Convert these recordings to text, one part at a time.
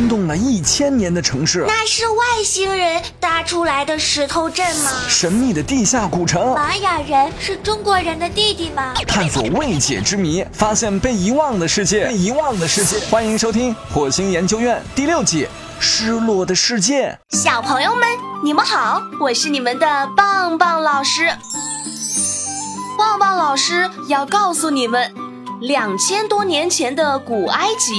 惊动了一千年的城市。那是外星人搭出来的石头镇吗？神秘的地下古城。玛雅人是中国人的弟弟吗？探索未解之谜，发现被遗忘的世界。被遗忘的世界，欢迎收听《火星研究院》第六季《失落的世界》。小朋友们，你们好，我是你们的棒棒老师。棒棒老师要告诉你们，两千多年前的古埃及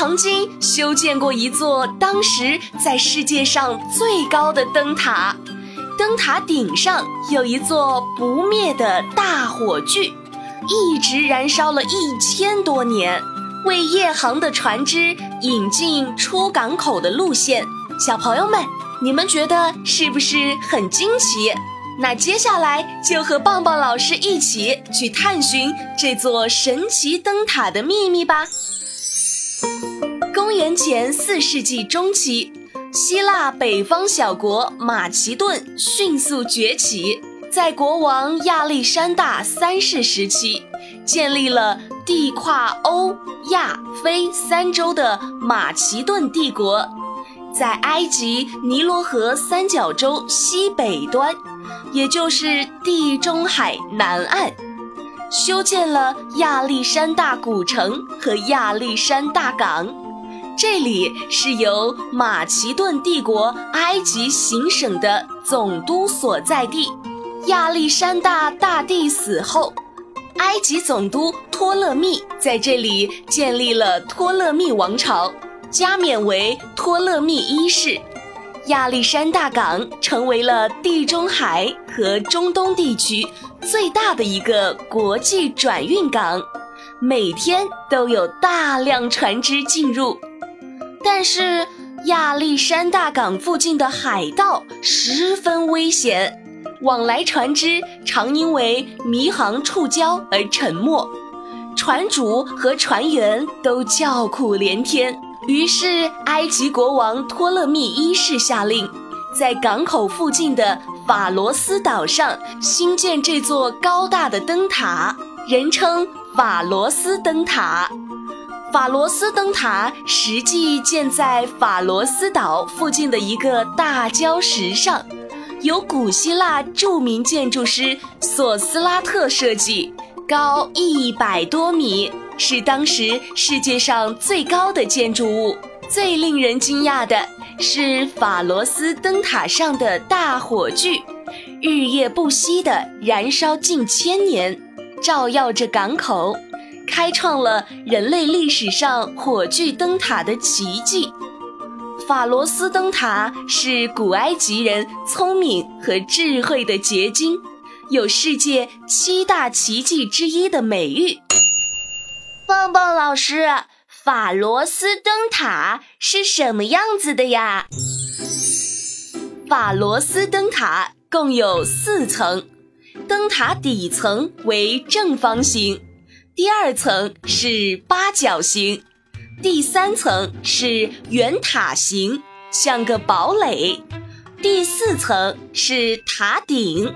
曾经修建过一座当时在世界上最高的灯塔，灯塔顶上有一座不灭的大火炬，一直燃烧了一千多年，为夜航的船只引进出港口的路线。小朋友们，你们觉得是不是很惊奇？那接下来就和棒棒老师一起去探寻这座神奇灯塔的秘密吧。公元前四世纪中期，希腊北方小国马其顿迅速崛起，在国王亚历山大三世时期，建立了地跨欧亚非三洲的马其顿帝国，在埃及尼罗河三角洲西北端。也就是地中海南岸，修建了亚历山大古城和亚历山大港，这里是由马其顿帝国埃及行省的总督所在地。亚历山大大帝死后，埃及总督托勒密在这里建立了托勒密王朝，加冕为托勒密一世。亚历山大港成为了地中海和中东地区最大的一个国际转运港，每天都有大量船只进入。但是，亚历山大港附近的海盗十分危险，往来船只常因为迷航触礁而沉没，船主和船员都叫苦连天。于是，埃及国王托勒密一世下令，在港口附近的法罗斯岛上兴建这座高大的灯塔，人称法罗斯灯塔。法罗斯灯塔实际建在法罗斯岛附近的一个大礁石上，由古希腊著名建筑师索斯拉特设计，高一百多米。是当时世界上最高的建筑物。最令人惊讶的是法罗斯灯塔上的大火炬，日夜不息地燃烧近千年，照耀着港口，开创了人类历史上火炬灯塔的奇迹。法罗斯灯塔是古埃及人聪明和智慧的结晶，有“世界七大奇迹之一”的美誉。棒棒老师，法罗斯灯塔是什么样子的呀？法罗斯灯塔共有四层，灯塔底层为正方形，第二层是八角形，第三层是圆塔形，像个堡垒，第四层是塔顶，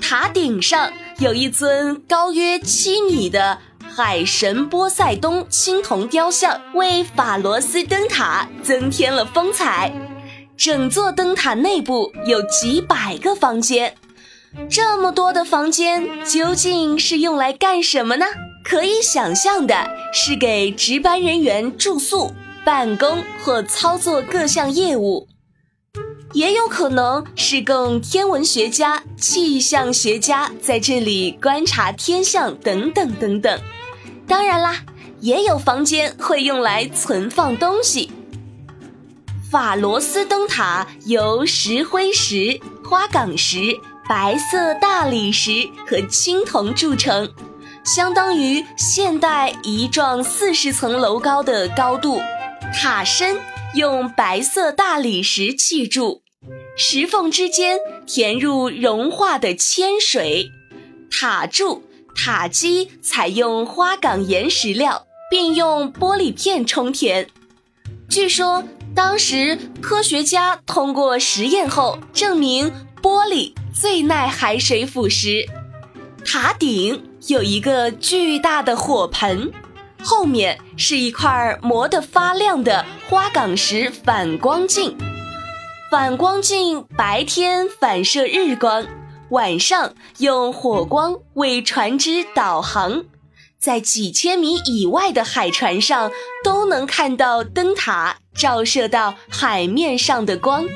塔顶上有一尊高约七米的。海神波塞冬青铜雕像为法罗斯灯塔增添了风采。整座灯塔内部有几百个房间，这么多的房间究竟是用来干什么呢？可以想象的是给值班人员住宿、办公或操作各项业务，也有可能是供天文学家、气象学家在这里观察天象等等等等。当然啦，也有房间会用来存放东西。法罗斯灯塔由石灰石、花岗石、白色大理石和青铜铸成，相当于现代一幢四十层楼高的高度。塔身用白色大理石砌筑，石缝之间填入融化的铅水，塔柱。塔基采用花岗岩石料，并用玻璃片充填。据说当时科学家通过实验后证明玻璃最耐海水腐蚀。塔顶有一个巨大的火盆，后面是一块磨得发亮的花岗石反光镜。反光镜白天反射日光，晚上用火光为船只导航。在几千米以外的海船上，都能看到灯塔照射到海面上的光。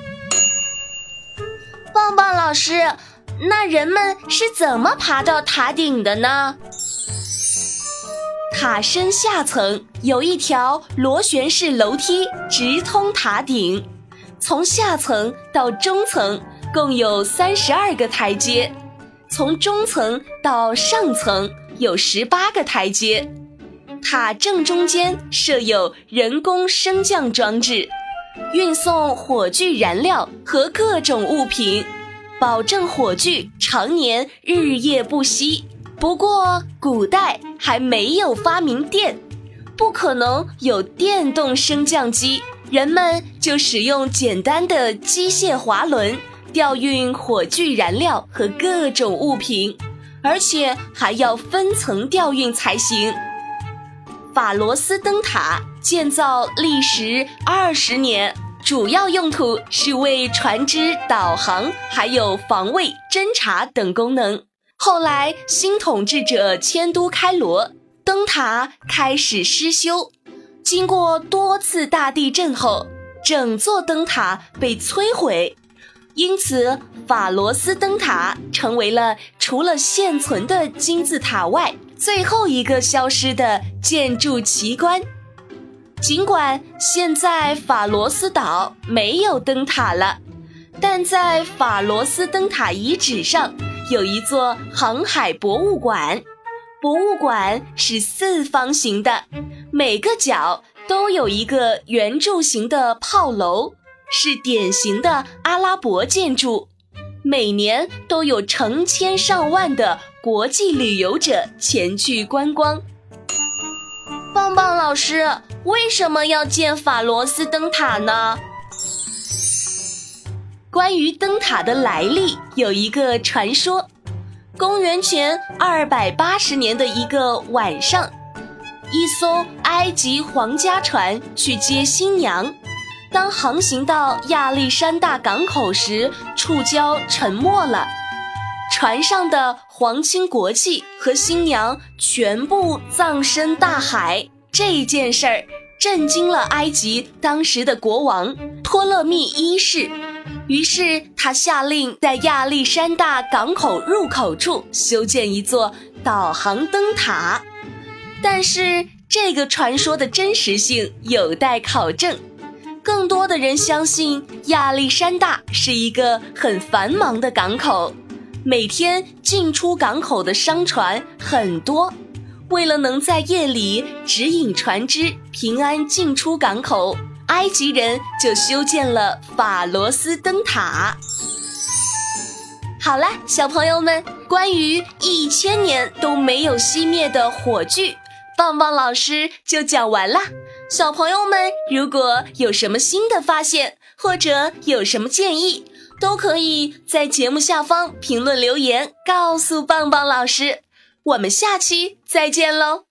棒棒老师，那人们是怎么爬到塔顶的呢？塔身下层有一条螺旋式楼梯，直通塔顶。从下层到中层共有三十二个台阶，从中层到上层。有十八个台阶，塔正中间设有人工升降装置，运送火炬燃料和各种物品，保证火炬常年日夜不息。不过，古代还没有发明电，不可能有电动升降机，人们就使用简单的机械滑轮吊运火炬燃料和各种物品。而且还要分层调运才行。法罗斯灯塔建造历时二十年，主要用途是为船只导航，还有防卫、侦察等功能。后来新统治者迁都开罗，灯塔开始失修。经过多次大地震后，整座灯塔被摧毁。因此，法罗斯灯塔成为了除了现存的金字塔外最后一个消失的建筑奇观。尽管现在法罗斯岛没有灯塔了，但在法罗斯灯塔遗址上有一座航海博物馆。博物馆是四方形的，每个角都有一个圆柱形的炮楼。是典型的阿拉伯建筑，每年都有成千上万的国际旅游者前去观光。棒棒老师，为什么要建法罗斯灯塔呢？关于灯塔的来历，有一个传说：公元前二百八十年的一个晚上，一艘埃及皇家船去接新娘。当航行到亚历山大港口时，触礁沉没了。船上的皇亲国戚和新娘全部葬身大海。这件事儿震惊了埃及当时的国王托勒密一世，于是他下令在亚历山大港口入口处修建一座导航灯塔。但是，这个传说的真实性有待考证。更多的人相信亚历山大是一个很繁忙的港口，每天进出港口的商船很多。为了能在夜里指引船只平安进出港口，埃及人就修建了法罗斯灯塔。好了，小朋友们，关于一千年都没有熄灭的火炬，棒棒老师就讲完了。小朋友们，如果有什么新的发现，或者有什么建议，都可以在节目下方评论留言，告诉棒棒老师。我们下期再见喽！